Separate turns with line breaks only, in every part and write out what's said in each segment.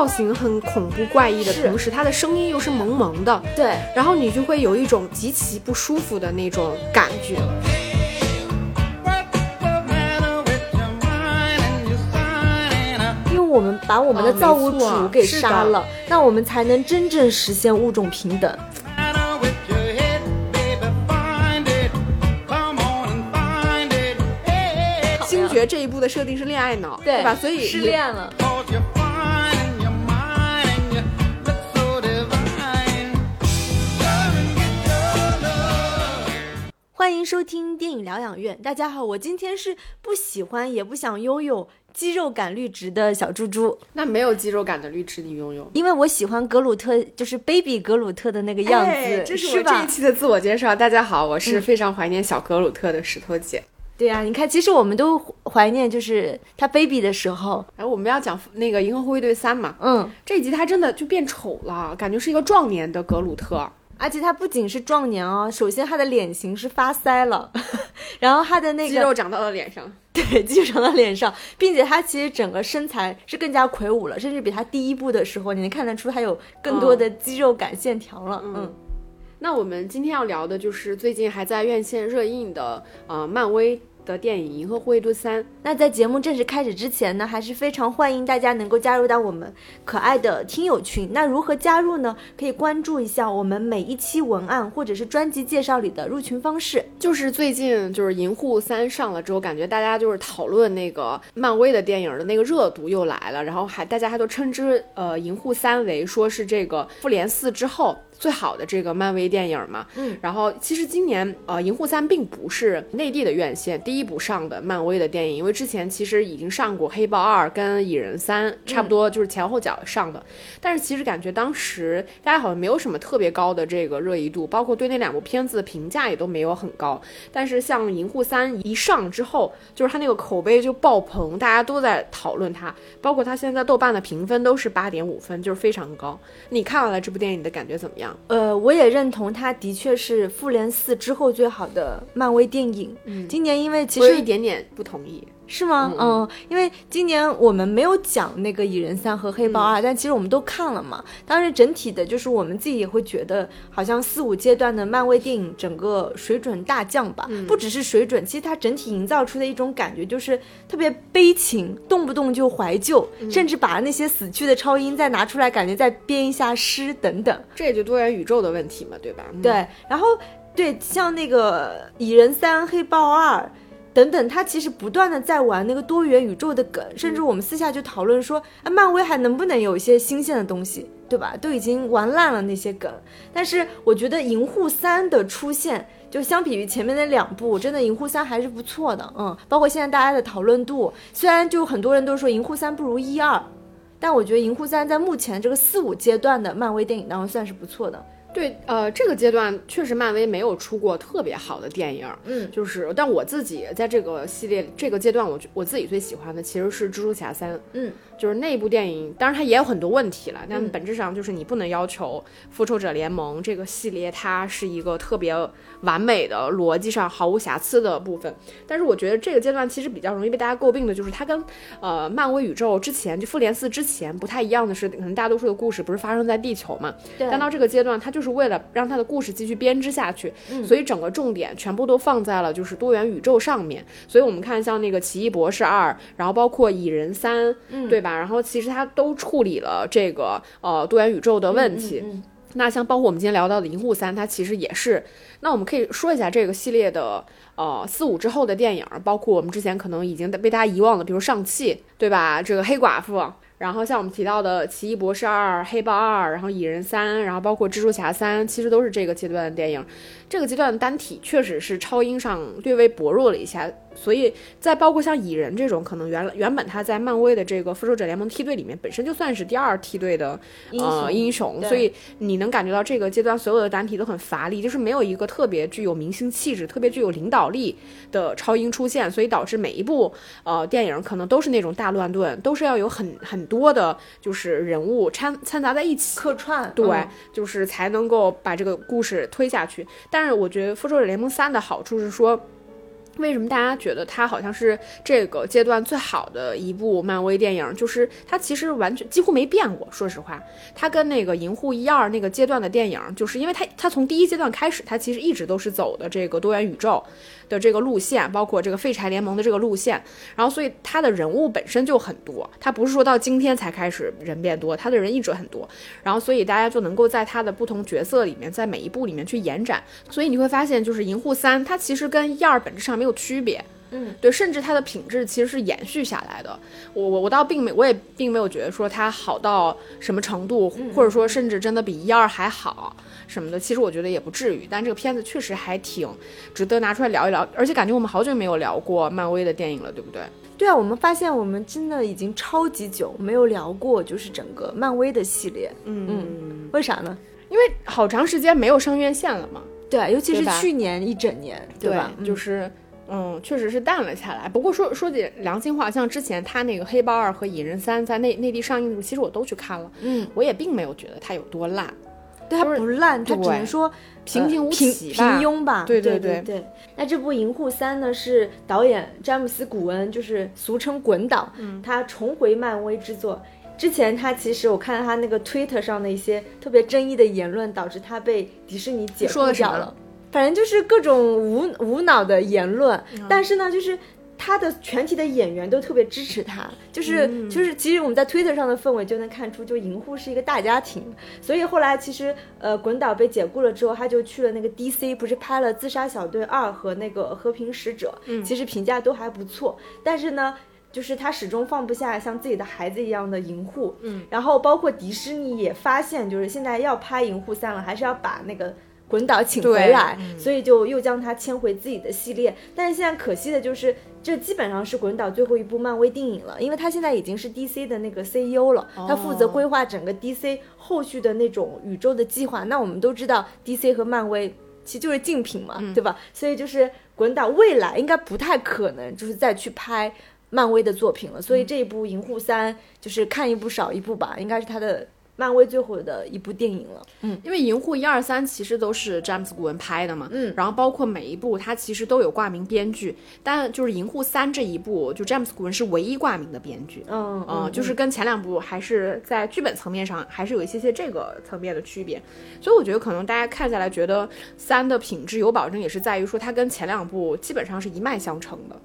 造型很恐怖怪异的同时，它的声音又是萌萌的，
对，
然后你就会有一种极其不舒服的那种感觉。
因为我们把我们的造物主给杀了，那我们才能真正实现物种平等。
星爵这一部的设定是恋爱脑，对吧？所以
失恋了。欢迎收听电影疗养院。大家好，我今天是不喜欢也不想拥有肌肉感绿植的小猪猪。
那没有肌肉感的绿植你拥有？
因为我喜欢格鲁特，就是 baby 格鲁特的那个样子，
这是我这一期的自我介绍。大家好，我是非常怀念小格鲁特的石头姐。
对呀，你看，其实我们都怀念，就是他 baby 的时候。
然后我们要讲那个《银河护卫队三》嘛，
嗯，
这一集他真的就变丑了，感觉是一个壮年的格鲁特。
而且他不仅是壮年哦，首先他的脸型是发腮了，然后他的那个
肌肉长到了脸上，
对，肌肉长到脸上，并且他其实整个身材是更加魁梧了，甚至比他第一部的时候，你能看得出他有更多的肌肉感线条了。嗯，
那我们今天要聊的就是最近还在院线热映的呃漫威。的电影《银河护卫队三》。
那在节目正式开始之前呢，还是非常欢迎大家能够加入到我们可爱的听友群。那如何加入呢？可以关注一下我们每一期文案或者是专辑介绍里的入群方式。
就是最近就是《银护三》上了之后，感觉大家就是讨论那个漫威的电影的那个热度又来了，然后还大家还都称之呃《银护三》为说是这个《复联四》之后。最好的这个漫威电影嘛，
嗯，
然后其实今年呃《银护三》并不是内地的院线第一部上的漫威的电影，因为之前其实已经上过《黑豹二》跟《蚁人三》，差不多就是前后脚上的。但是其实感觉当时大家好像没有什么特别高的这个热议度，包括对那两部片子的评价也都没有很高。但是像《银护三》一上之后，就是它那个口碑就爆棚，大家都在讨论它，包括它现在豆瓣的评分都是八点五分，就是非常高。你看完了这部电影的感觉怎么样？
呃，我也认同，它的确是复联四之后最好的漫威电影。
嗯，
今年因为其实
有一点点不同意。
是吗？嗯，因为今年我们没有讲那个蚁人三和黑豹二，但其实我们都看了嘛。当然，整体的就是我们自己也会觉得，好像四五阶段的漫威电影整个水准大降吧。不只是水准，其实它整体营造出的一种感觉就是特别悲情，动不动就怀旧，甚至把那些死去的超英再拿出来，感觉再编一下诗等等。
这也就多元宇宙的问题嘛，对吧？
对。然后对，像那个蚁人三、黑豹二。等等，他其实不断的在玩那个多元宇宙的梗，甚至我们私下就讨论说，啊，漫威还能不能有一些新鲜的东西，对吧？都已经玩烂了那些梗。但是我觉得银护三的出现，就相比于前面那两部，真的银护三还是不错的。嗯，包括现在大家的讨论度，虽然就很多人都说银护三不如一二，但我觉得银护三在目前这个四五阶段的漫威电影当中算是不错的。
对，呃，这个阶段确实漫威没有出过特别好的电影，
嗯，
就是，但我自己在这个系列这个阶段，我我自己最喜欢的其实是蜘蛛侠三，
嗯。
就是那部电影，当然它也有很多问题了，但本质上就是你不能要求复仇者联盟这个系列它是一个特别完美的逻辑上毫无瑕疵的部分。但是我觉得这个阶段其实比较容易被大家诟病的就是它跟呃漫威宇宙之前就复联四之前不太一样的是，可能大多数的故事不是发生在地球嘛？但到这个阶段，它就是为了让它的故事继续编织下去，所以整个重点全部都放在了就是多元宇宙上面。所以我们看像那个奇异博士二，然后包括蚁人三，对吧？然后其实它都处理了这个呃多元宇宙的问题。那像包括我们今天聊到的《银护三》，它其实也是。那我们可以说一下这个系列的呃四五之后的电影，包括我们之前可能已经被大家遗忘的，比如上汽，对吧？这个黑寡妇。然后像我们提到的《奇异博士二》《黑豹二》，然后《蚁人三》，然后包括《蜘蛛侠三》，其实都是这个阶段的电影。这个阶段的单体确实是超英上略微薄弱了一下。所以在包括像蚁人这种，可能原原本他在漫威的这个复仇者联盟梯队里面，本身就算是第二梯队的呃英雄，所以你能感觉到这个阶段所有的单体都很乏力，就是没有一个特别具有明星气质、特别具有领导力的超英出现，所以导致每一部呃电影可能都是那种大乱炖，都是要有很很多的，就是人物掺掺杂在一起
客串，
对，就是才能够把这个故事推下去。但但是我觉得复仇者联盟三的好处是说。为什么大家觉得它好像是这个阶段最好的一部漫威电影？就是它其实完全几乎没变过。说实话，它跟那个银护一二那个阶段的电影，就是因为它它从第一阶段开始，它其实一直都是走的这个多元宇宙的这个路线，包括这个废柴联盟的这个路线。然后，所以他的人物本身就很多，他不是说到今天才开始人变多，他的人一直很多。然后，所以大家就能够在他的不同角色里面，在每一部里面去延展。所以你会发现，就是银护三，它其实跟一二本质上没有。区别，
嗯，
对，甚至它的品质其实是延续下来的。我我我倒并没，我也并没有觉得说它好到什么程度，或者说甚至真的比一二还好什么的。其实我觉得也不至于。但这个片子确实还挺值得拿出来聊一聊，而且感觉我们好久没有聊过漫威的电影了，对不对？
对啊，我们发现我们真的已经超级久没有聊过，就是整个漫威的系列。
嗯
嗯，为啥呢？
因为好长时间没有上院线了嘛。
对，尤其是去年一整年，对吧？
就是。嗯，确实是淡了下来。不过说说句良心话，像之前他那个《黑豹二》和《蚁人三》在内内地上映的时候，其实我都去看了。
嗯，
我也并没有觉得它有多烂，
对它不烂，它只能说
平平无奇、
平庸吧。
对
对
对
对。那这部《银护三》呢，是导演詹姆斯·古恩，就是俗称滚导，他重回漫威制作。之前他其实我看到他那个 Twitter 上的一些特别争议的言论，导致他被迪士尼解雇掉了。反正就是各种无无脑的言论，但是呢，就是他的全体的演员都特别支持他，就是就是其实我们在 Twitter 上的氛围就能看出，就银护是一个大家庭。所以后来其实呃，滚导被解雇了之后，他就去了那个 DC，不是拍了《自杀小队二》和那个《和平使者》，其实评价都还不错。但是呢，就是他始终放不下像自己的孩子一样的银护。
嗯，
然后包括迪士尼也发现，就是现在要拍银护三了，还是要把那个。滚导请回来，所以就又将他签回自己的系列。但是现在可惜的就是，这基本上是滚导最后一部漫威电影了，因为他现在已经是 DC 的那个 CEO 了，他负责规划整个 DC 后续的那种宇宙的计划。那我们都知道，DC 和漫威其实就是竞品嘛，对吧？所以就是滚导未来应该不太可能就是再去拍漫威的作品了。所以这一部《银护三》就是看一部少一部吧，应该是他的。漫威最后的一部电影了，
嗯，因为银护一二三其实都是詹姆斯古恩拍的嘛，
嗯，
然后包括每一部他其实都有挂名编剧，但就是银护三这一部，就詹姆斯古恩是唯一挂名的编剧，
嗯嗯，
就是跟前两部还是在剧本层面上还是有一些些这个层面的区别，所以我觉得可能大家看下来觉得三的品质有保证，也是在于说它跟前两部基本上是一脉相承的。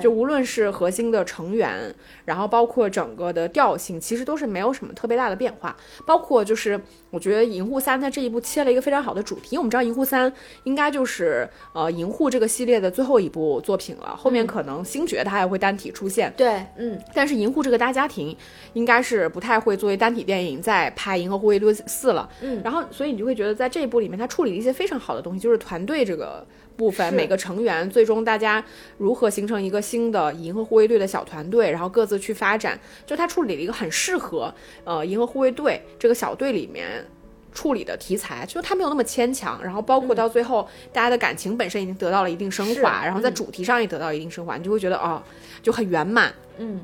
就无论是核心的成员，然后包括整个的调性，其实都是没有什么特别大的变化。包括就是我觉得《银护三》在这一部切了一个非常好的主题，因为我们知道《银护三》应该就是呃《银护》这个系列的最后一部作品了，后面可能星爵他还会单体出现。
对，嗯，
但是《银护》这个大家庭应该是不太会作为单体电影再拍《银河护卫队四》了。
嗯，
然后所以你就会觉得在这一部里面，它处理了一些非常好的东西，就是团队这个。部分每个成员最终大家如何形成一个新的银河护卫队的小团队，然后各自去发展，就他处理了一个很适合呃银河护卫队这个小队里面处理的题材，就他没有那么牵强，然后包括到最后大家的感情本身已经得到了一定升华，然后在主题上也得到一定升华，你就会觉得哦就很圆满。
嗯，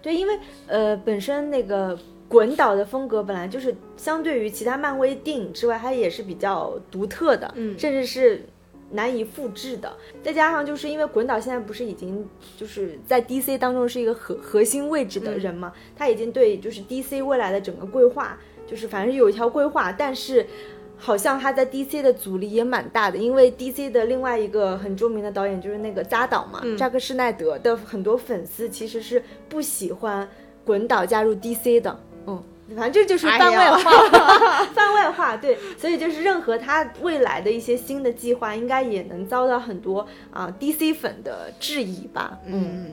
对，因为呃本身那个滚导的风格本来就是相对于其他漫威电影之外，它也是比较独特的，
嗯，
甚至是。难以复制的，再加上就是因为滚导现在不是已经就是在 DC 当中是一个核核心位置的人嘛，他已经对就是 DC 未来的整个规划，就是反正有一条规划，但是好像他在 DC 的阻力也蛮大的，因为 DC 的另外一个很著名的导演就是那个扎导嘛，扎克施奈德的很多粉丝其实是不喜欢滚导加入 DC 的，嗯。反正这就是番外话，番外话，对，所以就是任何他未来的一些新的计划，应该也能遭到很多啊 DC 粉的质疑吧。
嗯，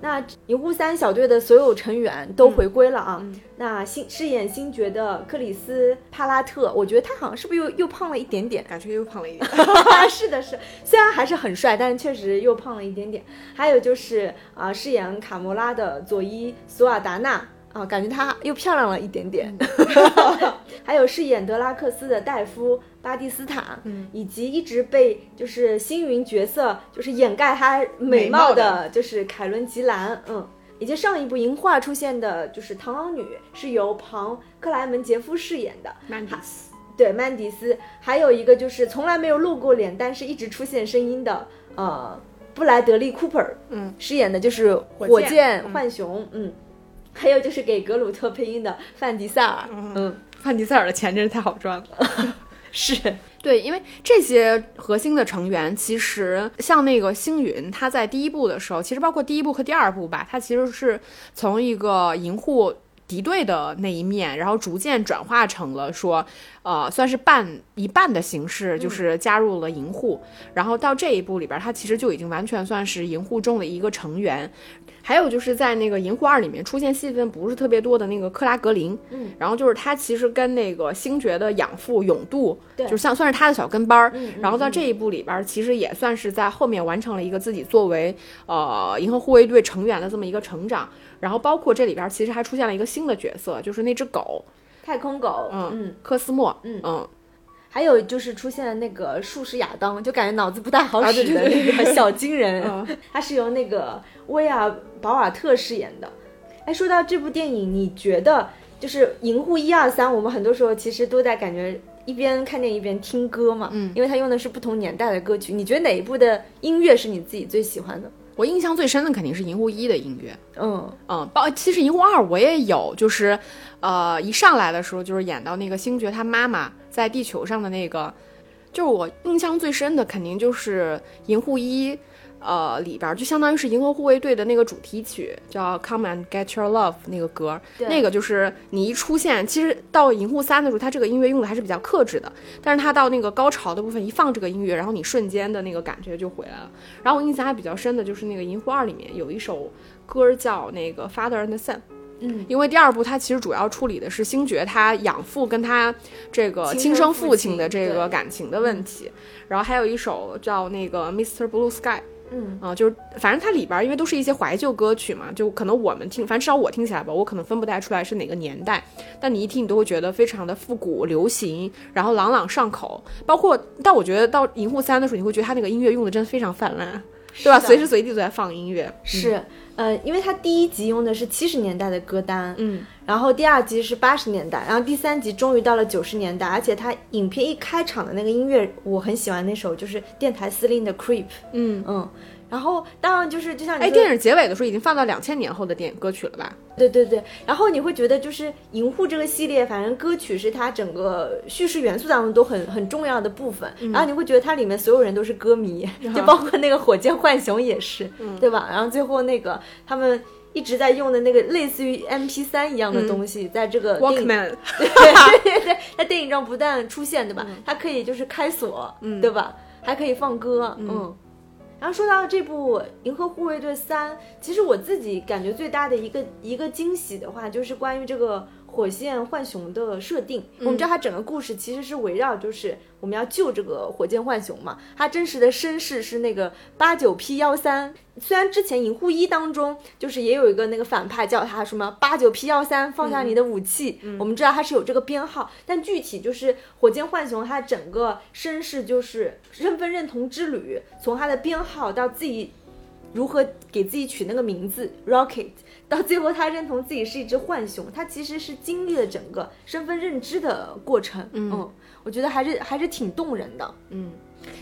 那银护三小队的所有成员都回归了啊。那新饰演星爵的克里斯帕拉特，我觉得他好像是不是又又胖了一点点？
感觉又胖了一点。
是的，是，虽然还是很帅，但是确实又胖了一点点。还有就是啊，饰演卡魔拉的佐伊索尔达纳。啊，感觉她又漂亮了一点点。还有饰演德拉克斯的戴夫巴蒂斯塔，
嗯，
以及一直被就是星云角色就是掩盖她美貌的，就是凯伦吉兰，嗯，以及上一部银画出现的就是螳螂女是由庞克莱门杰夫饰演的
曼迪斯，
对曼迪斯，还有一个就是从来没有露过脸，但是一直出现声音的，呃。布莱德利·库珀，
嗯，
饰演的就是
火箭
浣熊，嗯，还有就是给格鲁特配音的范迪塞尔，嗯，
范迪塞尔的钱真是太好赚了。
是，
对，因为这些核心的成员，其实像那个星云，他在第一部的时候，其实包括第一部和第二部吧，他其实是从一个银护敌对的那一面，然后逐渐转化成了说，呃，算是半一半的形式，就是加入了银护，然后到这一部里边，他其实就已经完全算是银护中的一个成员。还有就是在那个《银护二》里面出现戏份不是特别多的那个克拉格林，
嗯，
然后就是他其实跟那个星爵的养父永度，
对
就像算是他的小跟班儿，然后到这一部里边儿，其实也算是在后面完成了一个自己作为呃银河护卫队成员的这么一个成长。然后包括这里边儿其实还出现了一个新的角色，就是那只狗
太空狗，
嗯
嗯，
科斯莫，
嗯
嗯
还有就是出现了那个术士亚当，就感觉脑子不太好使的那个小金人，
嗯
他是由那个威尔·保尔特饰演的。哎，说到这部电影，你觉得就是《银护》一二三，我们很多时候其实都在感觉一边看电影一边听歌嘛，
嗯
因为它用的是不同年代的歌曲。你觉得哪一部的音乐是你自己最喜欢的？
我印象最深的肯定是银护一的音乐，
嗯，
嗯，包其实银护二我也有，就是呃一上来的时候就是演到那个星爵他妈妈在地球上的那个，就是我印象最深的肯定就是银护一。呃，里边儿就相当于是银河护卫队的那个主题曲，叫《Come and Get Your Love》那个歌，
对
那个就是你一出现，其实到银护三的时候，它这个音乐用的还是比较克制的，但是它到那个高潮的部分一放这个音乐，然后你瞬间的那个感觉就回来了。然后我印象还比较深的就是那个银护二里面有一首歌叫那个《Father and Son》，
嗯，
因为第二部它其实主要处理的是星爵他养父跟他这个
亲
亲生父
亲
亲的这个感情的问题，然后还有一首叫那个 Mr. Blue Sky。
嗯
啊、就是反正它里边因为都是一些怀旧歌曲嘛，就可能我们听，反正至少我听起来吧，我可能分不太出来是哪个年代，但你一听你都会觉得非常的复古流行，然后朗朗上口。包括，但我觉得到银护三的时候，你会觉得它那个音乐用的真的非常泛滥，对吧？随时随地都在放音乐。
是，呃，因为它第一集用的是七十年代的歌单，
嗯，
然后第二集是八十年代，然后第三集终于到了九十年代，而且它影片一开场的那个音乐，我很喜欢那首就是电台司令的 Creep，
嗯
嗯，然后当然就是就像你
哎，电影结尾的时候已经放到两千年后的电影歌曲了吧？
对对对，然后你会觉得就是《银护》这个系列，反正歌曲是它整个叙事元素当中都很很重要的部分，然后你会觉得它里面所有人都是歌迷，就包括那个火箭浣熊也是，对吧？然后最后那个他们。一直在用的那个类似于 M P 三一样的东西，在这个
Walkman，
对对对对，在电影中不但出现，对吧？它可以就是开锁，
嗯
对吧？还可以放歌，嗯。然后说到这部《银河护卫队三》，其实我自己感觉最大的一个一个惊喜的话，就是关于这个火箭浣熊的设定。我们知道它整个故事其实是围绕就是我们要救这个火箭浣熊嘛，它真实的身世是那个八九 P 幺三。虽然之前《银护一》当中就是也有一个那个反派叫他什么八九 P 幺三，放下你的武器，我们知道他是有这个编号，但具体就是火箭浣熊它整个身世就是身份认同之旅，从他的编号到自己如何给自己取那个名字 Rocket，到最后他认同自己是一只浣熊，他其实是经历了整个身份认知的过程。嗯我觉得还是还是挺动人的。
嗯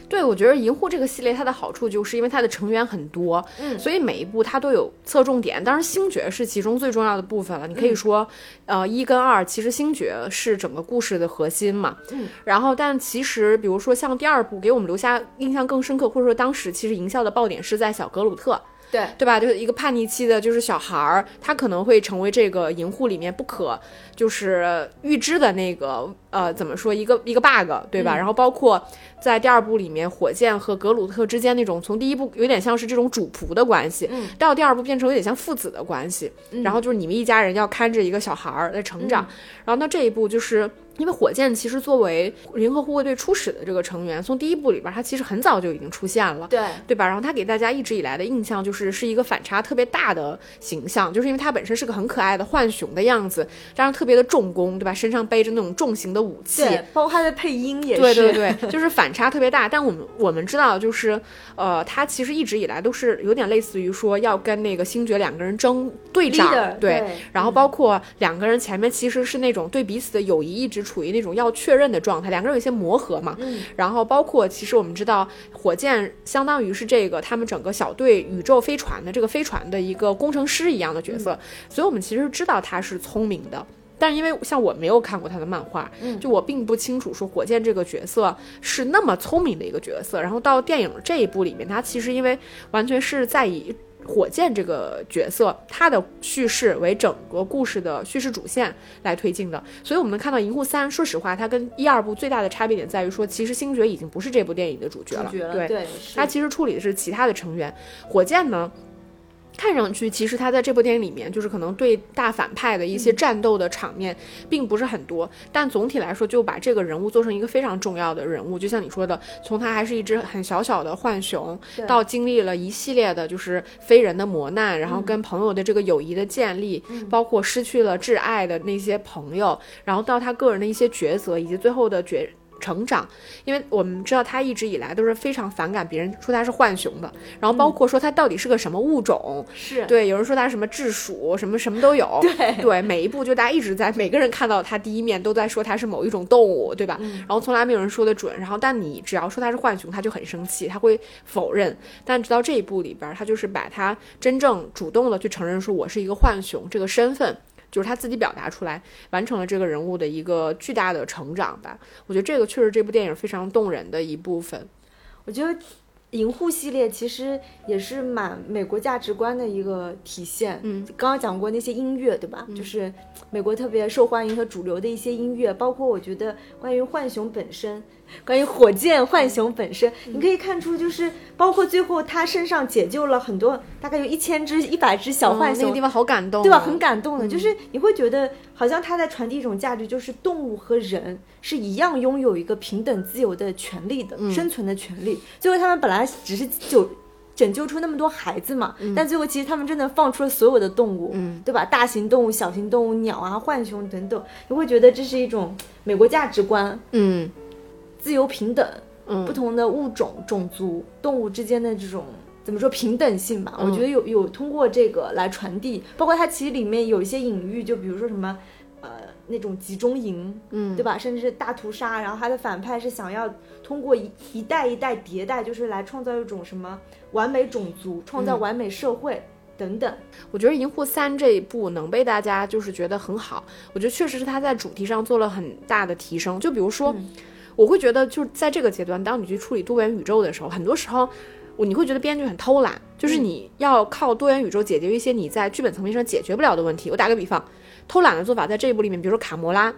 对，我觉得银护这个系列它的好处就是因为它的成员很多，
嗯
所以每一部它都有侧重点。当然，星爵是其中最重要的部分了。你可
嗯
以说，呃，一跟二其实星爵是整个故事的核心嘛。
嗯。
然后，但其实比如说像第二部给我们留下印象更深刻，或者说当时其实营销的爆点是在小格鲁特。
对
对吧？就是一个叛逆期的，就是小孩儿，他可能会成为这个银护里面不可就是预知的那个呃，怎么说一个一个 bug，对吧？
嗯
然后包括在第二部里面，火箭和格鲁特之间那种从第一部有点像是这种主仆的关系，
嗯
到第二部变成有点像父子的关系。然后就是你们一家人要看着一个小孩儿在成长，然后到这一步就是。因为火箭其实作为银河护卫队初始的这个成员，从第一部里边，他其实很早就已经出现了。
对，
对吧？然后他给大家一直以来的印象就是是一个反差特别大的形象，就是因为他本身是个很可爱的浣熊的样子，加上特别的重工，对吧？身上背着那种重型的武器，
对，包括他的配音也是。
对对对，就是反差特别大。但我们我们知道，就是呃，他其实一直以来都是有点类似于说要跟那个星爵两个人争队长。对然后包括两个人前面其实是那种对彼此的友谊一直处于那种要确认的状态，两个人有一些磨合嘛。
嗯，
然后包括其实我们知道，火箭相当于是这个他们整个小队宇宙飞船的这个飞船的一个工程师一样的角色，所以我们其实知道他是聪明的。但是因为像我没有看过他的漫画，
嗯
就我并不清楚说火箭这个角色是那么聪明的一个角色。然后到电影这一部里面，他其实因为完全是在以火箭这个角色他的叙事为整个故事的叙事主线来推进的，所以我们能看到《银护三》，说实话，它跟一二部最大的差别点在于说，其实星爵已经不是这部电影的主角了，
主角了，
对，
对，是
他其实处理的是其他的成员。火箭呢，看上去其实他在这部电影里面，就是可能对大反派的一些战斗的场面并不是很多，但总体来说就把这个人物做成一个非常重要的人物。就像你说的，从他还是一只很小小的浣熊，到经历了一系列的就是非人的磨难，然后跟朋友的这个友谊的建立，包括失去了挚爱的那些朋友，然后到他个人的一些抉择，以及最后的抉。成长，因为我们知道他一直以来都是非常反感别人说他是浣熊的，然后包括说他到底是个什么物种，
是，
对，有人说他什么智鼠，什么什么都有，
对
对，每一步就大家一直在，每个人看到他第一面都在说他是某一种动物，对吧？然后从来没有人说的准，然后但你只要说他是浣熊，他就很生气，他会否认。但直到这一步里边，他就是把他真正主动的去承认说我是一个浣熊这个身份。就是他自己表达出来，完成了这个人物的一个巨大的成长吧。我觉得这个确实这部电影非常动人的一部分。
我觉得银护系列其实也是蛮美国价值观的一个体现。
嗯，
刚刚讲过那些音乐，对吧？就是美国特别受欢迎和主流的一些音乐，包括我觉得关于浣熊本身，关于火箭浣熊本身，你可以看出，就是包括最后他身上解救了很多，大概有一千只、一百只小浣熊，
嗯那个地方好感动、啊，
对吧？很感动的，就是你会觉得好像他在传递一种价值，就是动物和人是一样拥有一个平等自由的权利的，生存的权利。最后他们本来只是就拯救出那么多孩子嘛，但最后其实他们真的放出了所有的动物，
嗯
对吧？大型动物、小型动物、鸟啊、浣熊等等，你会觉得这是一种美国价值观，
嗯
自由平等，
嗯
不同的物种、种族、动物之间的这种怎么说平等性吧？我觉得有有通过这个来传递，包括它其实里面有一些隐喻，就比如说什么。呃，那种集中营，
嗯，
对吧？甚至是大屠杀，然后它的反派是想要通过一一代一代迭代，就是来创造一种什么完美种族，创造完美社会、等等。
我觉得《银护三》这一部能被大家就是觉得很好，我觉得确实是它在主题上做了很大的提升。就比如说，
嗯
我会觉得就是在这个阶段，当你去处理多元宇宙的时候，很多时候。我你会觉得编剧很偷懒，就是你要靠多元宇宙解决一些你在剧本层面上解决不了的问题。我打个比方，偷懒的做法在这一部里面，比如说卡魔拉，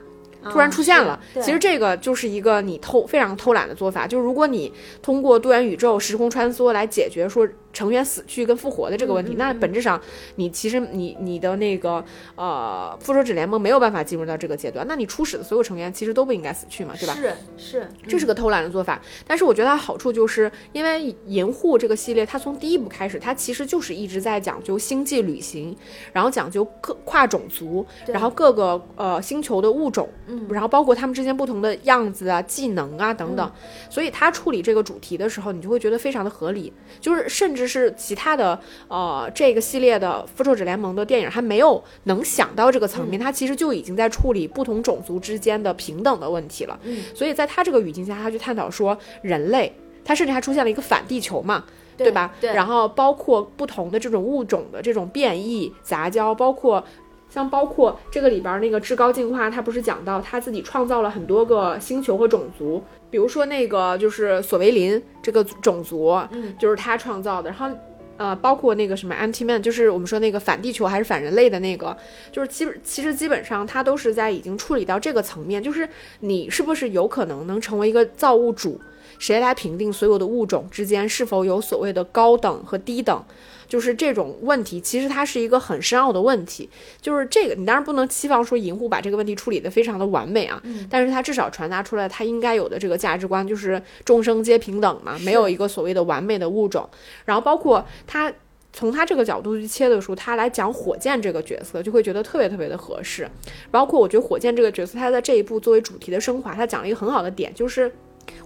突然出现了。其实这个就是一个你偷非常偷懒的做法，就是如果你通过多元宇宙时空穿梭来解决说成员死去跟复活的这个问题，那本质上你其实你你的那个呃复仇者联盟没有办法进入到这个阶段，那你初始的所有成员其实都不应该死去嘛，对吧？
是是，
这是个偷懒的做法，但是我觉得它好处就是因为银护这个系列，它从第一部开始，它其实就是一直在讲究星际旅行，然后讲究各跨种族，然后各个呃星球的物种，
嗯
然后包括他们之间不同的样子啊、技能啊等等，所以他处理这个主题的时候，你就会觉得非常的合理，就是甚至是其他的呃这个系列的复仇者联盟的电影还没有能想到这个层面，它其实就已经在处理不同种族之间的平等的问题了。
嗯
所以在他这个语境下，他去探讨说人类，他甚至还出现了一个反地球嘛。
对
吧？
对
然后包括不同的这种物种的这种变异杂交，包括像包括这个里边那个至高进化，他不是讲到他自己创造了很多个星球和种族，比如说那个就是索维林这个种族，
嗯，
就是他创造的，然后。呃，包括那个什么 anti man，就是我们说那个反地球还是反人类的那个，就是基本其实基本上他都是在已经处理到这个层面，就是你是不是有可能能成为一个造物主，谁来评定所有的物种之间是否有所谓的高等和低等？就是这种问题，其实它是一个很深奥的问题。就是这个，你当然不能期望说银护把这个问题处理得非常的完美啊，但是它至少传达出来它应该有的这个价值观，就是众生皆平等嘛，没有一个所谓的完美的物种。然后包括它。从他这个角度去切的时候，他来讲火箭这个角色，就会觉得特别特别的合适。包括我觉得火箭这个角色，他在这一部作为主题的升华，他讲了一个很好的点，就是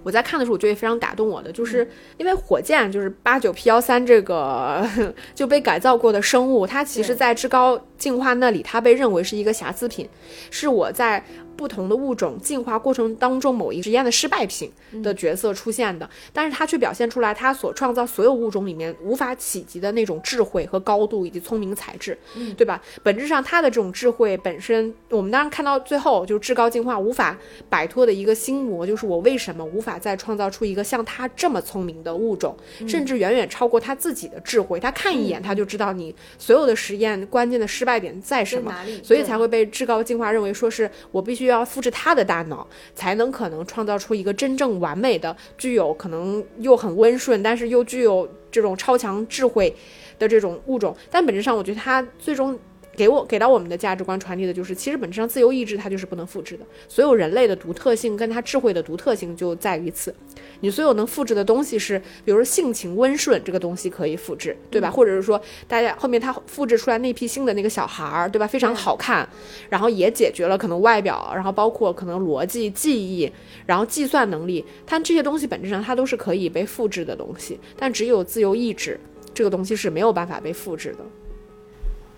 我在看的时候，我觉得也非常打动我的，就是因为火箭就是八九 P 幺三这个 就被改造过的生物，它其实在至高进化那里，它被认为是一个瑕疵品，是我在。不同的物种进化过程当中某一实验的失败品的角色出现的，但是他却表现出来他所创造所有物种里面无法企及的那种智慧和高度以及聪明才智，嗯。对吧？本质上他的这种智慧本身，我们当然看到最后就是至高进化无法摆脱的一个心魔，就是我为什么无法再创造出一个像他这么聪明的物种，甚至远远超过他自己的智慧。他看一眼他就知道你所有的实验关键的失败点在什么，所以才会被至高进化认为说是我必须要复制他的大脑，才能可能创造出一个真正完美的、具有可能又很温顺，但是又具有这种超强智慧的这种物种。但本质上，我觉得他最终。给我给到我们的价值观传递的就是，其实本质上自由意志它就是不能复制的。所有人类的独特性跟它智慧的独特性就在于此。你所有能复制的东西是，比如说性情温顺这个东西可以复制，对吧？或者是说，大家后面他复制出来那批新的那个小孩儿，对吧？非常好看，然后也解决了可能外表，然后包括可能逻辑、记忆，然后计算能力，它这些东西本质上它都是可以被复制的东西，但只有自由意志这个东西是没有办法被复制的。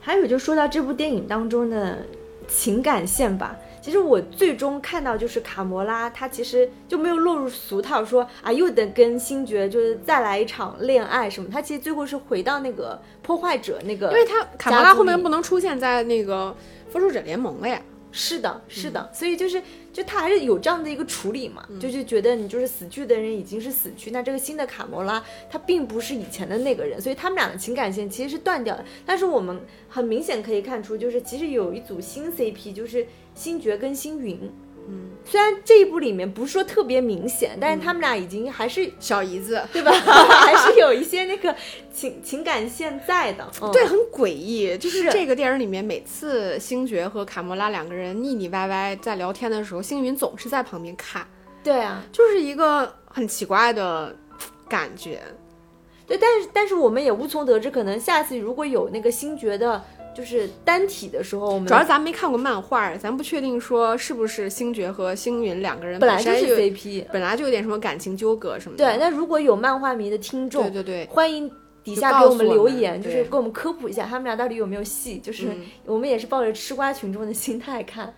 还有就说到这部电影当中的情感线吧，其实我最终看到就是卡魔拉，她其实就没有落入俗套说啊又得跟星爵就是再来一场恋爱什么，她其实最后是回到那个破坏者那个，
因为他卡魔拉后面不能出现在那个复仇者联盟了呀。
是的，是的，所以就是就他还是有这样的一个处理嘛，就是觉得你就是死去的人已经是死去，那这个新的卡魔拉他并不是以前的那个人，所以他们俩的情感线其实是断掉的。但是我们很明显可以看出，就是其实有一组新 CP，就是星爵跟星云。嗯，虽然这一部里面不是说特别明显，但是他们俩已经还是、
小姨子，
对吧？还是有一些那个情情感线在的。嗯、
对，很诡异。就是
是
这个电影里面，每次星爵和卡莫拉两个人腻腻歪歪在聊天的时候，星云总是在旁边看，
对啊，
就是一个很奇怪的感觉。
对，但是但是我们也无从得知，可能下次如果有那个星爵的，就是单体的时候，我们
主要咱没看过漫画，咱不确定说是不是星爵和星云两个人
本来就是 CP。
本来就有点什么感情纠葛什么的。
对，那如果有漫画迷的听众，
对对对，
欢迎底下给我们留言，就
对
是给我们科普一下他们俩到底有没有戏。就是
嗯
我们也是抱着吃瓜群众的心态看。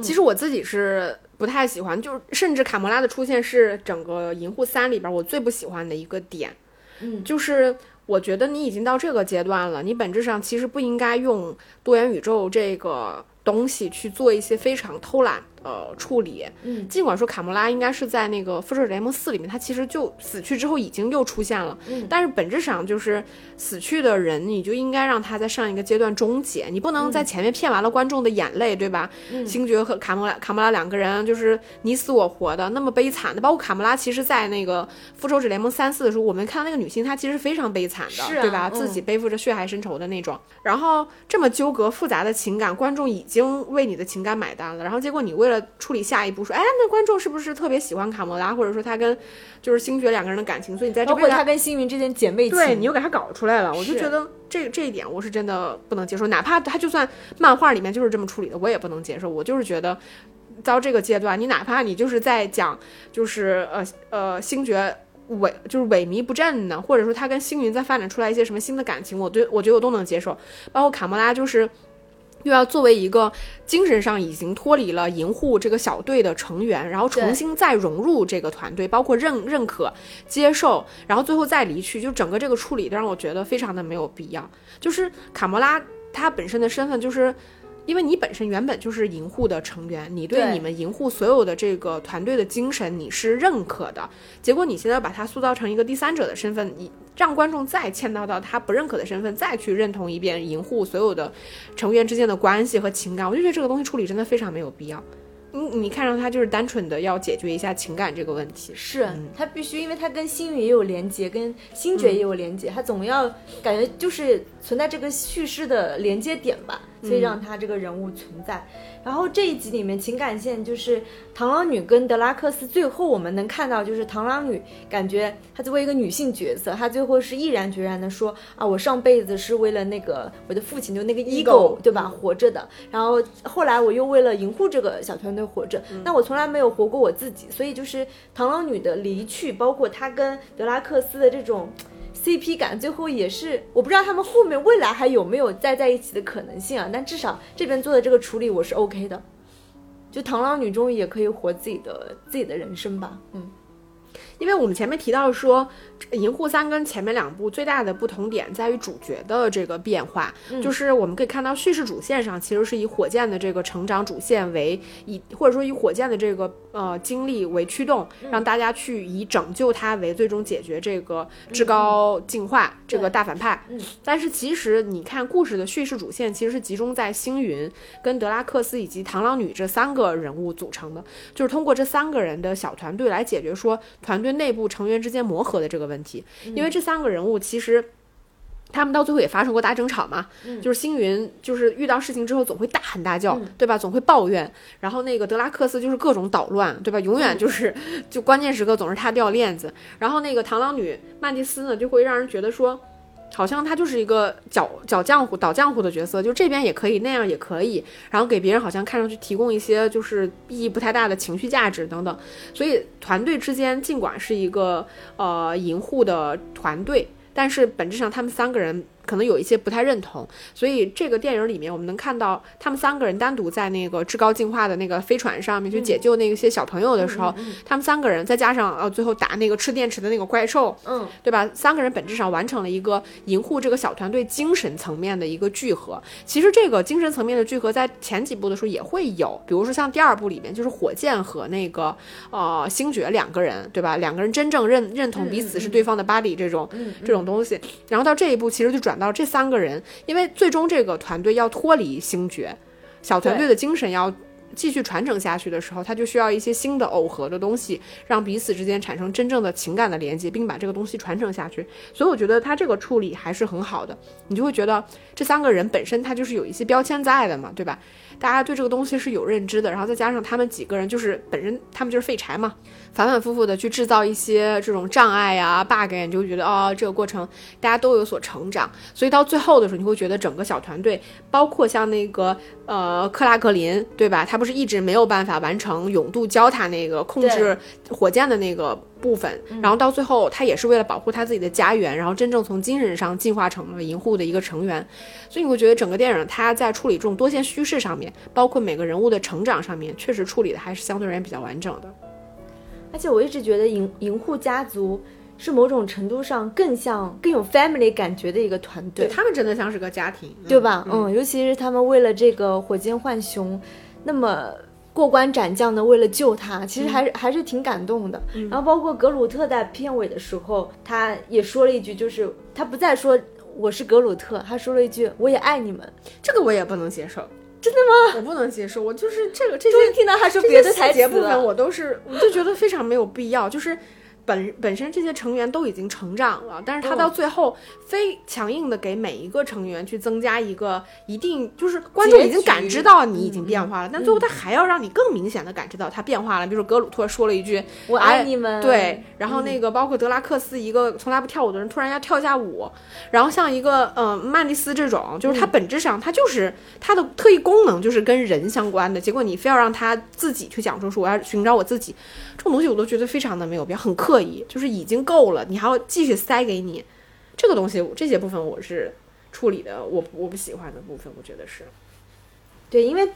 其实我自己是不太喜欢，就是甚至卡魔拉的出现是整个银护三里边我最不喜欢的一个点，
嗯，
就是我觉得你已经到这个阶段了，你本质上其实不应该用多元宇宙这个东西去做一些非常偷懒。的处理。
嗯，
尽管说卡莫拉应该是在那个复仇者联盟四里面，他其实就死去之后已经又出现了，
嗯
但是本质上就是死去的人，你就应该让他在上一个阶段终结，你不能在前面骗完了观众的眼泪，对吧？
嗯
星爵和卡莫拉卡莫拉两个人就是你死我活的，那么悲惨的。包括卡莫拉，其实，在那个复仇者联盟三四的时候，我们看到那个女性，她其实非常悲惨的，对吧？
嗯
自己背负着血海深仇的那种。然后这么纠葛复杂的情感，观众已经为你的情感买单了。然后结果你为了处理下一步，说，哎，那观众是不是特别喜欢卡魔拉，或者说他跟就是星爵两个人的感情，所以你在这
包括
边
他跟星云之间姐妹情，
对你又给他搞出来了，我就觉得这这一点我是真的不能接受，哪怕他就算漫画里面就是这么处理的，我也不能接受。我就是觉得到这个阶段，你哪怕你就是在讲就是呃呃星爵。萎就是萎靡不振呢，或者说他跟星云在发展出来一些什么新的感情，我对我觉得我都能接受。包括卡魔拉就是又要作为一个精神上已经脱离了银护这个小队的成员，然后重新再融入这个团队，包括认认可、接受，然后最后再离去，就整个这个处理都让我觉得非常的没有必要。就是卡魔拉他本身的身份就是。因为你本身原本就是银护的成员，你对你们银护所有的这个团队的精神你是认可的，结果你现在把它塑造成一个第三者的身份，你让观众再嵌到到他不认可的身份，再去认同一遍银护所有的成员之间的关系和情感，我就觉得这个东西处理真的非常没有必要。你你看上他就是单纯的要解决一下情感这个问题，
是他必须，因为他跟星云也有连接，跟星爵也有连接，他总要感觉就是存在这个叙事的连接点吧，所以让他这个人物存在。然后这一集里面情感线就是螳螂女跟德拉克斯，最后我们能看到就是螳螂女感觉她作为一个女性角色，她最后是毅然决然的说啊，我上辈子是为了那个我的父亲就那个 Ego，ego 对吧？活着的，然后后来我又为了银护这个小团队活着，那我从来没有活过我自己，所以就是螳螂女的离去，包括她跟德拉克斯的这种 CP 感，最后也是我不知道他们后面未来还有没有再在一起的可能性啊，但至少这边做的这个处理我是 OK 的。就螳螂女终于也可以活自己的自己的人生吧。嗯，
因为我们前面提到说，《银护三》跟前面两部最大的不同点在于主角的这个变化，就是我们可以看到叙事主线上其实是以火箭的这个成长主线为以或者说以火箭的这个呃经历为驱动，让大家去以拯救他为最终解决这个至高进化这个大反派。
嗯
但是其实你看故事的叙事主线其实是集中在星云、跟德拉克斯以及螳螂女这三个人物组成的，就是通过这三个人的小团队来解决说团队内部成员之间磨合的这个问题。因为这三个人物其实。他们到最后也发生过大争吵嘛，就是星云就是遇到事情之后总会大喊大叫，对吧？总会抱怨，然后那个德拉克斯就是各种捣乱，对吧？永远就是、就关键时刻总是他掉链子，然后那个螳螂女曼蒂斯呢就会让人觉得说。好像他就是一个搅搅浆糊、捣浆糊的角色，就这边也可以，那样也可以，然后给别人好像看上去提供一些就是意义不太大的情绪价值等等。所以团队之间尽管是一个呃银护的团队，但是本质上他们三个人可能有一些不太认同。所以这个电影里面，我们能看到他们三个人单独在那个至高进化的那个飞船上面去解救那些小朋友的时候，他们三个人再加上呃最后打那个吃电池的那个怪兽，
嗯，
对吧？三个人本质上完成了一个银护这个小团队精神层面的一个聚合。其实这个精神层面的聚合在前几部的时候也会有，比如说像第二部里面就是火箭和那个呃星爵两个人，对吧？两个人真正认认同彼此是对方的 body 这种、这种东西。然后到这一步，其实就转到这三个人，因为最终这个团队要脱离星爵，小团队的精神要。继续传承下去的时候，他就需要一些新的耦合的东西，让彼此之间产生真正的情感的连接，并把这个东西传承下去。所以我觉得他这个处理还是很好的。你就会觉得这三个人本身他就是有一些标签在的嘛，对吧？大家对这个东西是有认知的，然后再加上他们几个人就是本身他们就是废柴嘛，反反复复的去制造一些这种障碍呀、bug，你就会觉得哦，这个过程大家都有所成长，所以到最后的时候，你会觉得整个小团队，包括像那个呃克拉克林，对吧？他不是一直没有办法完成永渡教他那个控制火箭的那个部分，然后到最后他也是为了保护他自己的家园，然后真正从精神上进化成了银护的一个成员，所以你会觉得整个电影他在处理这种多线叙事上面，包括每个人物的成长上面，确实处理的还是相对而言比较完整的。
而且我一直觉得银银护家族是某种程度上更像更有 family 感觉的一个团队，
对他们真的像是个家庭，
对吧？嗯，尤其是他们为了这个火箭浣熊，那么过关斩将的为了救他，其实还是、还是挺感动的。然后包括格鲁特在片尾的时候，他也说了一句，就是他不再说我是格鲁特，他说了一句我也爱你们。
这个我也不能接受。
真的吗？
我不能接受，我就是这个这些
终于听到他说别的台词
分，
了。
我都是我就觉得非常没有必要，就是。本本身这些成员都已经成长了，但是他
嗯
到最后非强硬的给每一个成员去增加一个一定，就是观众已经感知到你已经变化了，但最后他还要让你更明显的感知到他变化了。比如说格鲁特说了一句“
我爱你们。
对，然后那个包括德拉克斯一个从来不跳舞的人，突然要跳下舞，然后像一个呃曼蒂斯这种，就是他本质上他就是他的特异功能就是跟人相关的，结果你非要让他自己去讲述说我要寻找我自己，这种东西我都觉得非常的没有必要，很刻意，就是已经够了，你还要继续塞给你这个东西，这些部分我是处理的我我不喜欢的部分，我觉得是。
对，因为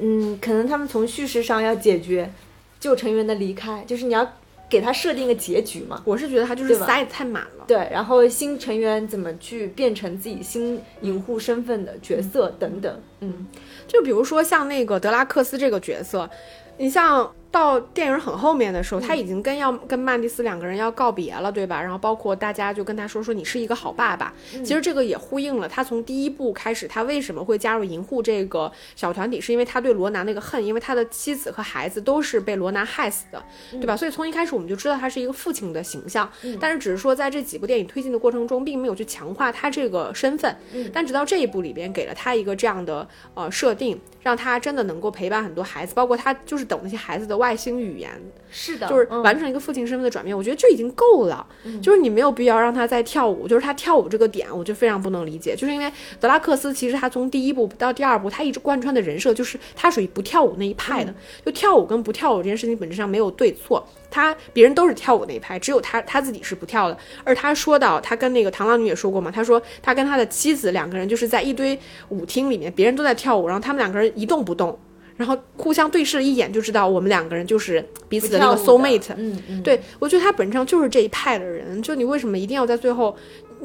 嗯，可能他们从叙事上要解决旧成员的离开，就是你要给他设定一个结局嘛。
我是觉得他就是塞得太满了。
对，然后新成员怎么去变成自己新银护身份的角色等等，嗯，
就比如说像那个德拉克斯这个角色，你像到电影很后面的时候，他已经跟要跟曼蒂斯两个人要告别了，对吧？然后包括大家就跟他说说你是一个好爸爸。其实这个也呼应了他从第一部开始，他为什么会加入银护这个小团体，是因为他对罗南那个恨，因为他的妻子和孩子都是被罗南害死的，对吧？所以从一开始我们就知道他是一个父亲的形象，但是只是说在这几部电影推进的过程中，并没有去强化他这个身份。但直到这一部里边给了他一个这样的呃设定，让他真的能够陪伴很多孩子，包括他就是等那些孩子的外星语言，
是的
就是
嗯
完成一个父亲身份的转变，我觉得就已经够了。就是你没有必要让他再跳舞，就是他跳舞这个点，我就非常不能理解。就是因为德拉克斯其实他从第一部到第二部，他一直贯穿的人设就是他属于不跳舞那一派的，就跳舞跟不跳舞这件事情本质上没有对错。他别人都是跳舞那一派，只有他他自己是不跳的。而他说到，他跟那个螳螂女也说过嘛，他说他跟他的妻子两个人就是在一堆舞厅里面，别人都在跳舞，然后他们两个人一动不动。然后互相对视了一眼就知道我们两个人就是彼此的那个 soul mate。
嗯嗯，
对，我觉得他本质上就是这一派的人，就你为什么一定要在最后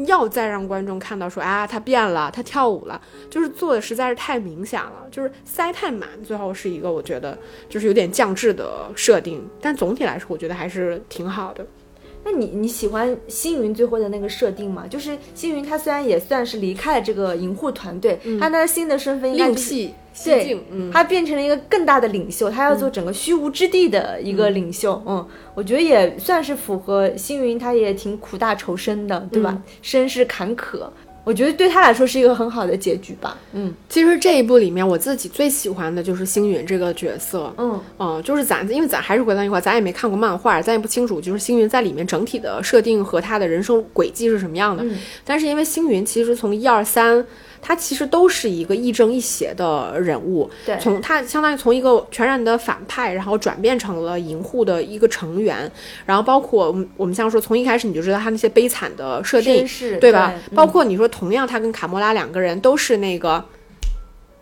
要再让观众看到说啊他变了，他跳舞了，就是做的实在是太明显了，就是塞太满，最后是一个我觉得就是有点降智的设定，但总体来说我觉得还是挺好的。
那你你喜欢星云最后的那个设定吗？就是星云他虽然也算是离开了这个银护团队，他的新的身份应该就是
另辟蹊
对他变成了一个更大的领袖，他要做整个虚无之地的一个领袖。嗯，我觉得也算是符合星云，他也挺苦大仇深的，对吧？
嗯
身世坎坷，我觉得对他来说是一个很好的结局吧。嗯
其实这一部里面我自己最喜欢的就是星云这个角色，
嗯
嗯，就是咱，因为咱还是回到一块，咱也没看过漫画，咱也不清楚，就是星云在里面整体的设定和他的人生轨迹是什么样的。
嗯
但是因为星云其实从一二三，他其实都是一个亦正亦邪的人物，
对
从他相当于从一个全然的反派，然后转变成了银护的一个成员，然后包括我们我们像说从一开始你就知道他那些悲惨的设定对吧？
嗯
包括你说，同样他跟卡莫拉两个人都是那个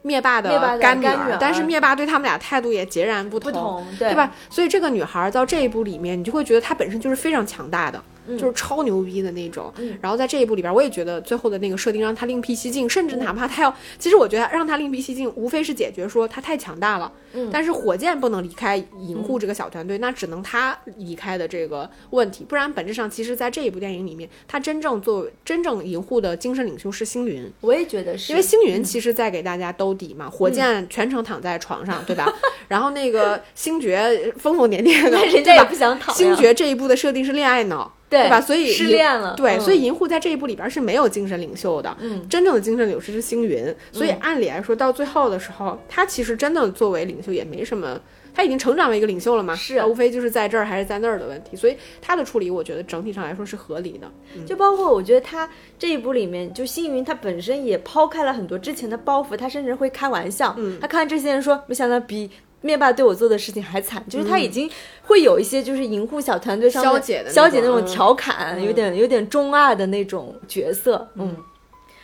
灭霸的干女
干女儿
但是灭霸对他们俩态度也截然不同，
不同，对
对？吧？所以这个女孩到这一部里面，你就会觉得她本身就是非常强大的，就是超牛逼的那种。
嗯
然后在这一部里边，我也觉得最后的那个设定让他另辟蹊径，甚至哪怕他要，其实我觉得让他另辟蹊径，无非是解决说他太强大了。
嗯
但是火箭不能离开银护这个小团队，那只能他离开的这个问题，不然本质上其实在这一部电影里面，他真正作为真正银护的精神领袖是星云。
我也觉得是，
因为星云其实在给大家兜底嘛，火箭全程躺在床上，对吧？然后那个星爵疯疯癫癫的，
那人家也不想躺
星爵这一部的设定是恋爱脑，
对
吧？所以
失恋了，
对，
嗯
所以银护在这一部里边是没有精神领袖的，
嗯
真正的精神领袖是星云。所以按理来说，到最后的时候，他其实真的作为领袖也没什么。他已经成长为一个领袖了嘛？
是
那无非就是在这儿还是在那儿的问题，所以他的处理，我觉得整体上来说是合理的。
就包括我觉得他这一部里面，就星云他本身也抛开了很多之前的包袱，他甚至会开玩笑。
嗯
他看这些人说，没想到比灭霸对我做的事情还惨，就是他已经会有一些就是银护小团队上面
消解的那
消解那
种
调侃，有点有点中二的那种角色。嗯。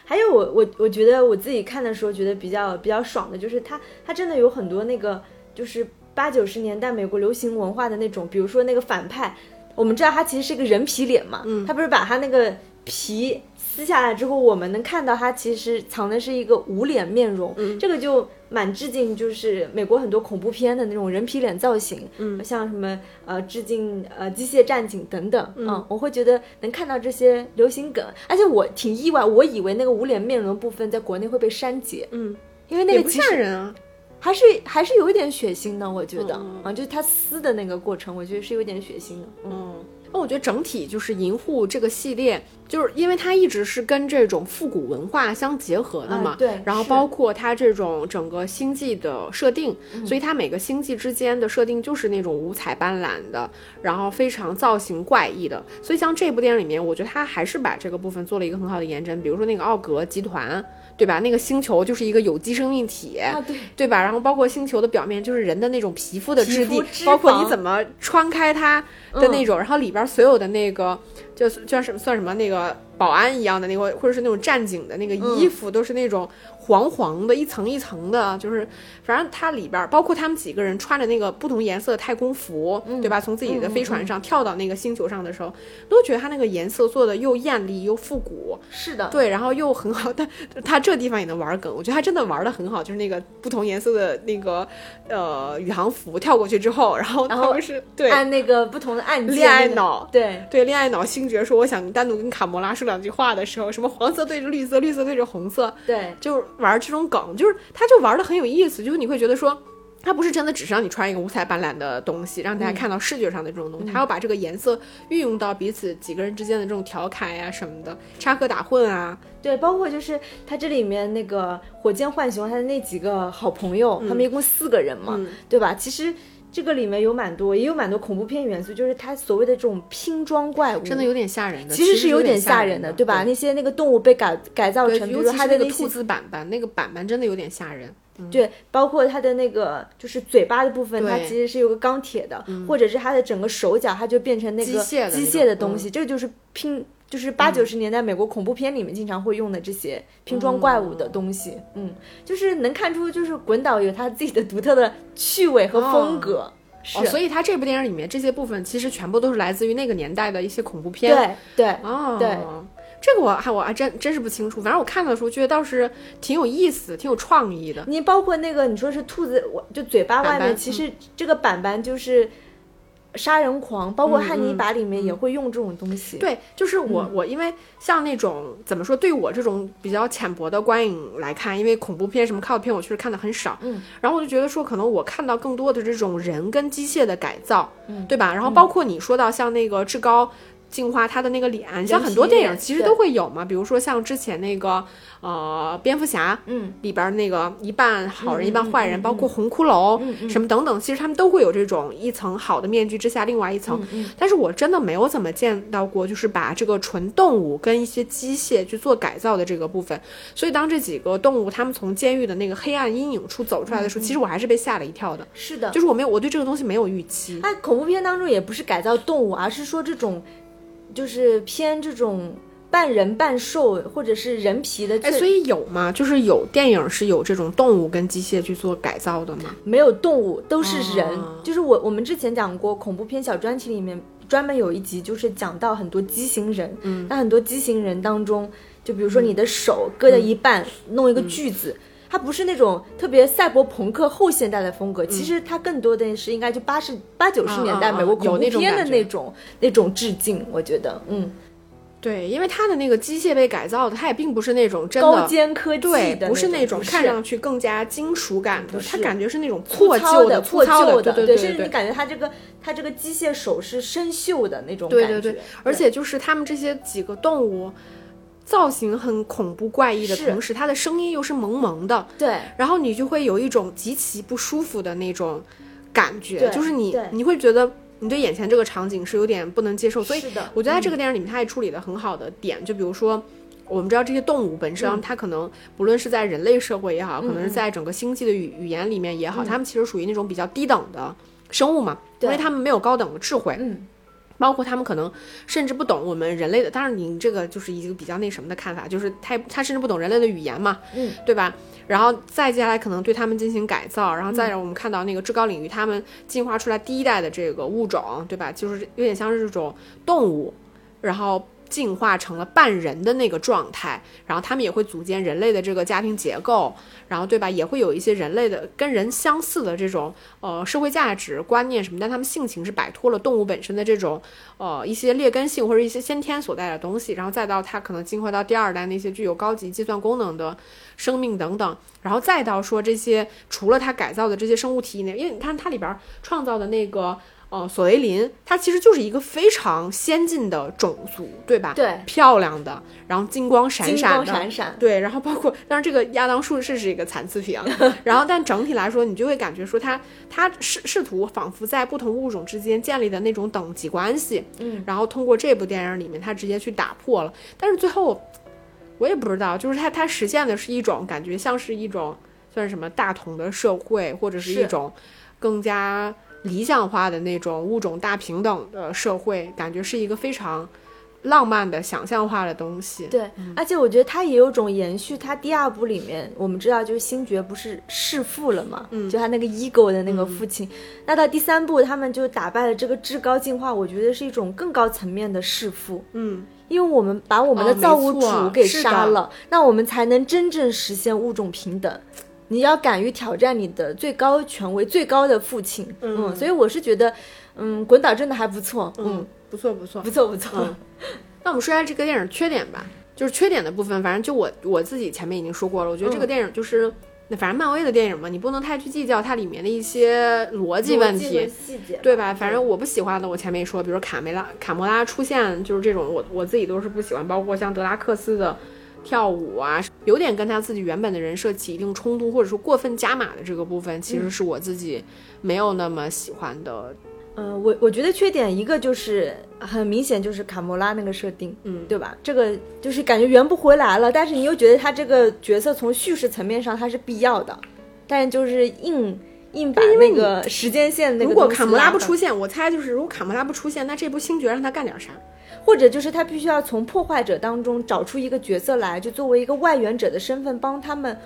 还有我我我觉得我自己看的时候觉得比较比较爽的，就是他他真的有很多那个就是八九十年代美国流行文化的那种，比如说那个反派，我们知道他其实是一个人皮脸嘛，
嗯
他不是把他那个皮撕下来之后，我们能看到他其实藏的是一个无脸面容，
嗯
这个就蛮致敬就是美国很多恐怖片的那种人皮脸造型，
嗯。
像什么呃致敬呃机械战警等等，嗯，我会觉得能看到这些流行梗，而且我挺意外，我以为那个无脸面容部分在国内会被删节，
嗯，
因为那个其实
吓人啊。
还是还是有一点血腥的，我觉得、
嗯。
啊，就是他撕的那个过程，我觉得是有点血腥的，嗯。
嗯，那我觉得整体就是银护这个系列，就是因为它一直是跟这种复古文化相结合的嘛，
啊对
然后包括它这种整个星际的设定，所以它每个星际之间的设定就是那种五彩斑斓的，然后非常造型怪异的。所以像这部电影里面，我觉得它还是把这个部分做了一个很好的延伸，比如说那个奥格集团。对吧？那个星球就是一个有机生命体，
啊对
对吧？然后包括星球的表面就是人的那种皮肤的质地包括你怎么穿开它的那种，然后里边所有的那个就就像什么算什么那个保安一样的那个，或者是那种战警的那个衣服，都是那种黄黄的，一层一层的，就是反正它里边包括他们几个人穿着那个不同颜色的太空服，对吧？从自己的飞船上跳到那个星球上的时候，都觉得它那个颜色做的又艳丽又复古，
是的，
对，然后又很好，但它这地方也能玩梗，我觉得它真的玩的很好，就是那个不同颜色的那个呃宇航服跳过去之后，然后
然后
他们是对。
按那个不同的按键，
恋爱脑。
对，
对恋爱脑星爵说：“我想单独跟卡魔拉说两句话的时候，什么黄色对着绿色，绿色对着红色，
对，
就是玩这种梗，就是他就玩的很有意思，就是你会觉得说。”他不是真的只是让你穿一个五彩斑斓的东西，让大家看到视觉上的这种东西，他要把这个颜色运用到彼此几个人之间的这种调侃呀、什么的，插科打诨啊，
对，包括就是他这里面那个火箭浣熊，他的那几个好朋友，他们一共四个人嘛，
嗯
对吧？其实这个里面有蛮多，也有蛮多恐怖片元素，就是它所谓的这种拼装怪物，
真的有点吓人的，
其实是
有
点
吓
人
的，
对吧？那些那个动物被改改造，成，比如
尤
说
其是那个兔。子板板，那个板板真的有点吓人。
对，包括它的那个就是嘴巴的部分，它其实是有个钢铁的，或者是它的整个手脚，它就变成那个
机械的
机械的东西，这个就是拼就是八九十年代美国恐怖片里面经常会用的这些拼装怪物的东西，嗯，就是能看出就是滚导有他自己的独特的趣味和风格。是，
哦，所以他这部电影里面这些部分其实全部都是来自于那个年代的一些恐怖片。
对对
哦，
对，
这个我还我还真真是不清楚。反正我看的时候觉得倒是挺有意思、挺有创意的。
你包括那个你说是兔子，我就嘴巴外面，其实这个板板就是杀人狂，包括汉尼拔里面也会用这种东西。
对，就是我、
嗯
我因为像那种怎么说，对我这种比较浅薄的观影来看，因为恐怖片什么靠片我确实看的很少，
嗯，
然后我就觉得说，可能我看到更多的这种人跟机械的改造，
嗯
对吧？然后包括你说到像那个至高。净化他的那个脸，像很多电影其实都会有嘛，比如说像之前那个呃蝙蝠侠
嗯。
里边那个一半好人
嗯
一半坏人，包括红骷髅、什么等等，其实他们都会有这种一层好的面具之下另外一层。但是我真的没有怎么见到过，就是把这个纯动物跟一些机械去做改造的这个部分。所以当这几个动物他们从监狱的那个黑暗阴影处走出来的时候，其实我还是被吓了一跳的，
是的，
就是我没有我对这个东西没有预期。
它恐怖片当中也不是改造动物，而是说这种就是偏这种半人半兽或者是人皮的
哎，所以有吗？就是有电影是有这种动物跟机械去做改造的吗？
没有动物，都是人。
哦
就是我我们之前讲过恐怖片小专题里面专门有一集，就是讲到很多畸形人。
嗯，
那很多畸形人当中，就比如说你的手割了一半，弄一
嗯
个锯子。它不是那种特别赛博朋克后现代的风格，其实它更多的是应该就八十八九十年代美国恐怖片的那种那种致敬，我觉得，嗯，
对，因为它的那个机械被改造的，它也并不是那种真的
高尖科技
对，
的
不是。那种看上去更加金属感的，它感觉是那种
粗
破
旧的、
粗
破
旧的，
对，
对对对
甚至你感觉它这个它这个机械手是生锈的那种
对
感觉，
对对，而且就是他们这些几个动物造型很恐怖怪异的同时，它的声音又是萌萌的，
对。
然后你就会有一种极其不舒服的那种感觉，就是你你会觉得你对眼前这个场景是有点不能接受，所以我觉得在这个电影里面，它也处理的很好的点，就比如说。我们知道这些动物本身，
嗯。
它可能不论是在人类社会也好，可能是
嗯。
在整个星际的语语言里面也好，
嗯。
它们其实属于那种比较低等的生物嘛，因为它们没有高等的智慧。
嗯
包括他们可能甚至不懂我们人类的，当然你这个就是一个比较那什么的看法，就是他他甚至不懂人类的语言嘛，
嗯，
对吧？然后再接下来可能对他们进行改造，然后再让我们看到那个至高领域他们进化出来第一代的这个物种，对吧？就是有点像是这种动物，然后。进化成了半人的那个状态，然后他们也会组建人类的这个家庭结构，然后对吧？也会有一些人类的跟人相似的这种呃社会价值观念什么，但他们性情是摆脱了动物本身的这种呃一些劣根性或者一些先天所带的东西，然后再到它可能进化到第二代那些具有高级计算功能的生命等等，然后再到说这些除了它改造的这些生物体内，因为你看它里边创造的那个。呃，索维林，它其实就是一个非常先进的种族，对吧？
对
漂亮的，然后金光闪闪的，
光闪闪，
对，然后包括，当然这个亚当树是是一个残次品啊，然后但整体来说，你就会感觉说他他试试图仿佛在不同物种之间建立的那种等级关系，
嗯，
然后通过这部电影里面，他直接去打破了，但是最后我也不知道，就是他他实现的是一种感觉像是一种算是什么大同的社会，或者是
是
一种更加理想化的那种物种大平等的社会，感觉是一个非常浪漫的想象化的东西。
对，而且我觉得它也有种延续。它第二部里面，我们知道就是星爵不是弑父了嘛，
嗯
就他那个 ego 的那个父亲。那到第三部，他们就打败了这个至高进化，我觉得是一种更高层面的弑父。
嗯，
因为我们把我们的
哦
造物主给杀了，那我们才能真正实现物种平等。你要敢于挑战你的最高权威、最高的父亲，
嗯
所以我是觉得，嗯，滚导真的还不错，
嗯，不错不错
不。错不错，
嗯那我们说一下这个电影缺点吧，就是缺点的部分，反正就我我自己前面已经说过了，我觉得这个
嗯
电影就是，那反正漫威的电影嘛，你不能太去计较它里面的一些逻辑问题。
细节，
对吧？反正我不喜欢的，我前面也说，比如卡梅拉、卡莫拉出现，就是这种，我我自己都是不喜欢。包括像德拉克斯的跳舞啊，有点跟他自己原本的人设起一定冲突，或者说过分加码的这个部分，其实是我自己没有那么喜欢的。
嗯，我我觉得缺点一个就是很明显就是卡莫拉那个设定，
嗯，
对吧？这个就是感觉圆不回来了，但是你又觉得他这个角色从叙事层面上他是必要的，但是就是硬硬把那个时间线那个
如果卡魔拉不出现，我猜就是如果卡魔拉不出现，那这部星爵让他干点啥？
或者就是他必须要从破坏者当中找出一个角色来，就作为一个外援者的身份帮他们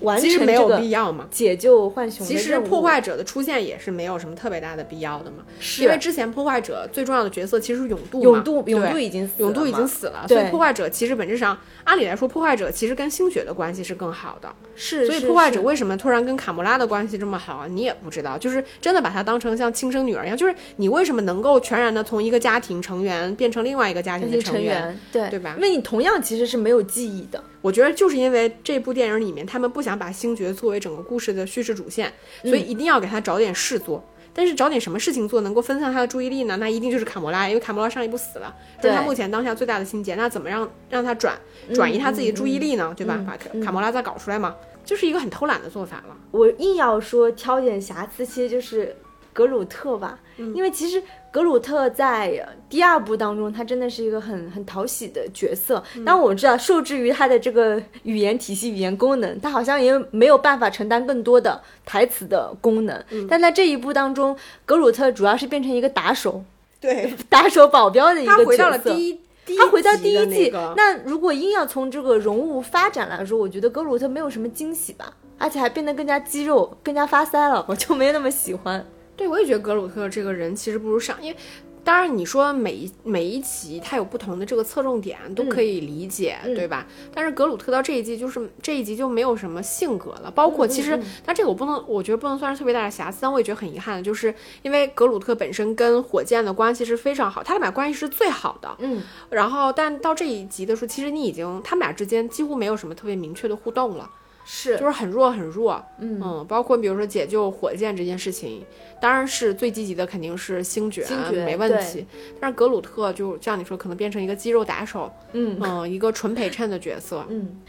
完
其实没有必要嘛。
解救浣熊
其实破坏者的出现也是没有什么特别大的必要的嘛，
是
因为之前破坏者最重要的角色其实是永渡嘛，
永渡永
对
渡已经死了
永渡已经死了，所以破坏者其实本质上，按理来说，破坏者其实跟星雪的关系是更好的。
是，
所以破坏者为什么突然跟卡魔拉的关系这么好啊？你也不知道，就是真的把她当成像亲生女儿一样。就是你为什么能够全然的从一个家庭成员变成另外一个家庭
成
员？
员对
对吧
因为你同样其实是没有记忆的，
我觉得就是因为这部电影里面他们不想把星爵作为整个故事的叙事主线，所以一定要给他找点事做。但是找点什么事情做能够分散他的注意力呢？那一定就是卡魔拉，因为卡魔拉上一部死了，这是他目前当下最大的心结。那怎么让让他转转移他自己的注意力呢？对吧？
嗯
把卡卡魔拉再搞出来嘛，就是一个很偷懒的做法了。
我硬要说挑点瑕疵，其实就是格鲁特吧，
嗯
因为其实格鲁特在呃第二部当中，他真的是一个很很讨喜的角色。
嗯
但我知道，受制于他的这个语言体系、语言功能，他好像也没有办法承担更多的台词的功能。
嗯
但在这一部当中，格鲁特主要是变成一个打手、
对，
打手保镖的一个角色。
他回到了第一。
他回到第一季，
那个
那如果硬要从这个人物发展来说，我觉得格鲁特没有什么惊喜吧，而且还变得更加肌肉、更加发腮了，我就没那么喜欢。
对，我也觉得格鲁特这个人其实不如上，因为当然你说每一每一集他有不同的这个侧重点都可以理解，
嗯
对吧？但是格鲁特到这一季就是这一集就没有什么性格了，包括其实，
嗯
但这个我不能，我觉得不能算是特别大的瑕疵，但我也觉得很遗憾的，就是因为格鲁特本身跟火箭的关系是非常好，他们俩关系是最好的，
嗯，
然后但到这一集的时候，其实你已经他们俩之间几乎没有什么特别明确的互动了。
是
就是很弱很弱，
嗯
包括比如说解救火箭这件事情，当然是最积极的肯定是星爵，
星爵
没问题。但是格鲁特就像你说，可能变成一个肌肉打手，
嗯
嗯，一个纯陪衬的角色，
嗯。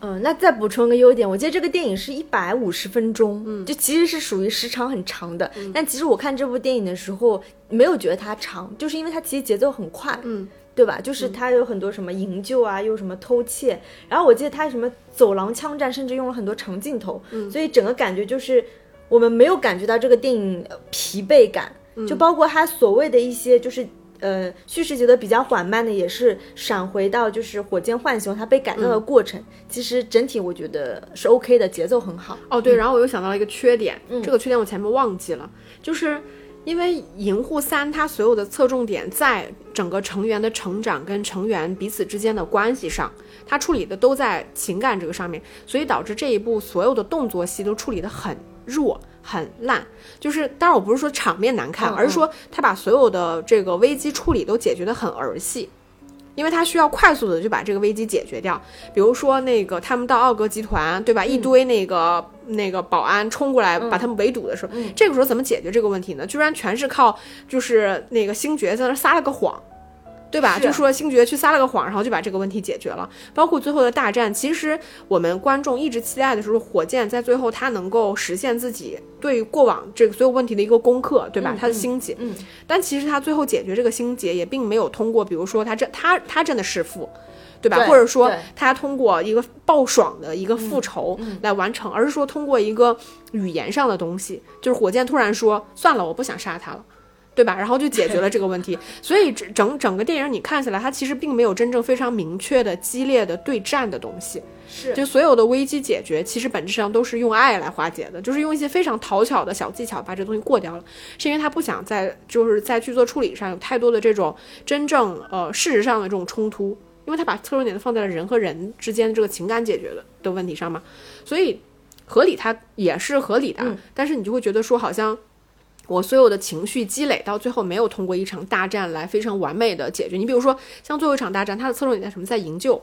嗯，那再补充一个优点，我记得这个电影是一百五十分钟，嗯，就其实是属于时长很长的。但其实我看这部电影的时候，没有觉得它长，就是因为它其实节奏很快，
嗯，
对吧？就是他有很多什么营救啊，又什么偷窃，然后我记得他什么走廊枪战，甚至用了很多长镜头，
嗯
所以整个感觉就是我们没有感觉到这个电影呃疲惫感，
嗯
就包括他所谓的一些就是。呃，叙事节奏比较缓慢的，也是闪回到就是火箭浣熊它被改造的过程。其实整体我觉得是 OK 的，节奏很好。
哦，对，然后我又想到了一个缺点，
嗯
这个缺点我前面忘记了，就是因为《银护三》它所有的侧重点在整个成员的成长跟成员彼此之间的关系上，它处理的都在情感这个上面，所以导致这一部所有的动作戏都处理的很弱。很烂，就是当然我不是说场面难看，
嗯
而是说他把所有的这个危机处理都解决的很儿戏。因为他需要快速的就把这个危机解决掉，比如说那个他们到奥格集团，对吧？一堆那个那个保安冲过来把他们围堵的时候，这个时候怎么解决这个问题呢？居然全是靠就是那个星爵在那撒了个谎。对吧？就说星爵去撒了个谎，然后就把这个问题解决了。包括最后的大战，其实我们观众一直期待的时候，火箭在最后他能够实现自己对过往这个所有问题的一个攻克，对吧？他的心结。
嗯，
但其实他最后解决这个心结也并没有通过，比如说他这他他真的弑父。对吧？
对
或者说
对
他通过一个暴爽的一个复仇来完成，而是说通过一个语言上的东西，就是火箭突然说算了，我不想杀他了。对吧？然后就解决了 这个问题，所以整整整个电影你看起来，它其实并没有真正非常明确的、激烈的对战的东西。
是
就所有的危机解决，其实本质上都是用爱来化解的，就是用一些非常讨巧的小技巧把这东西过掉了。是因为他不想在就是在剧作处理上有太多的这种真正呃事实上的这种冲突，因为他把侧重点放在了人和人之间的这个情感解决的的问题上嘛，所以合理它也是合理的，
嗯
但是你就会觉得说好像。我所有的情绪积累到最后，没有通过一场大战来非常完美的解决。你比如说，像最后一场大战，它的侧重点在什么？在营救，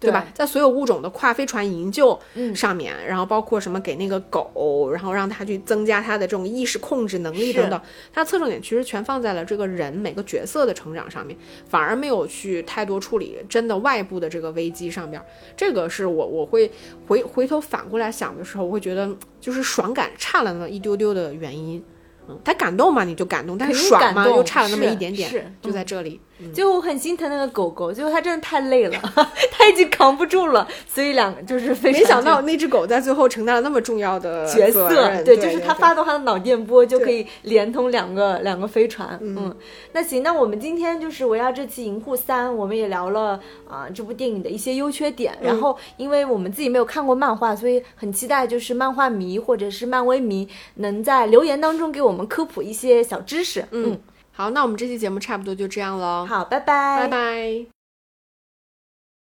对吧？在所有物种的跨飞船营救上面，然后包括什么给那个狗，然后让它去增加它的这种意识控制能力等等，它侧重点其实全放在了这个人每个角色的成长上面，反而没有去太多处理真的外部的这个危机上边。这个是我我会回回头反过来想的时候，我会觉得就是爽感差了那么一丢丢的原因。嗯，他感动嘛，你就感动，但是爽嘛，又差了那么一点点，就在这里。
最后我很心疼那个狗狗，最后它真的太累了，它已经扛不住了，所以两个就是非常
没想到那只狗在最后承担了那么重要的
角色，对，
对，
就是它发动它的脑电波就可以连通两个两个飞船。嗯，那行，那我们今天就是围绕这期《银护三》，我们也聊了啊、这部电影的一些优缺点。然后，因为我们自己没有看过漫画，所以很期待就是漫画迷或者是漫威迷能在留言当中给我们科普一些小知识。嗯，
好，那我们这期节目差不多就这样喽，
好，拜拜，
拜拜。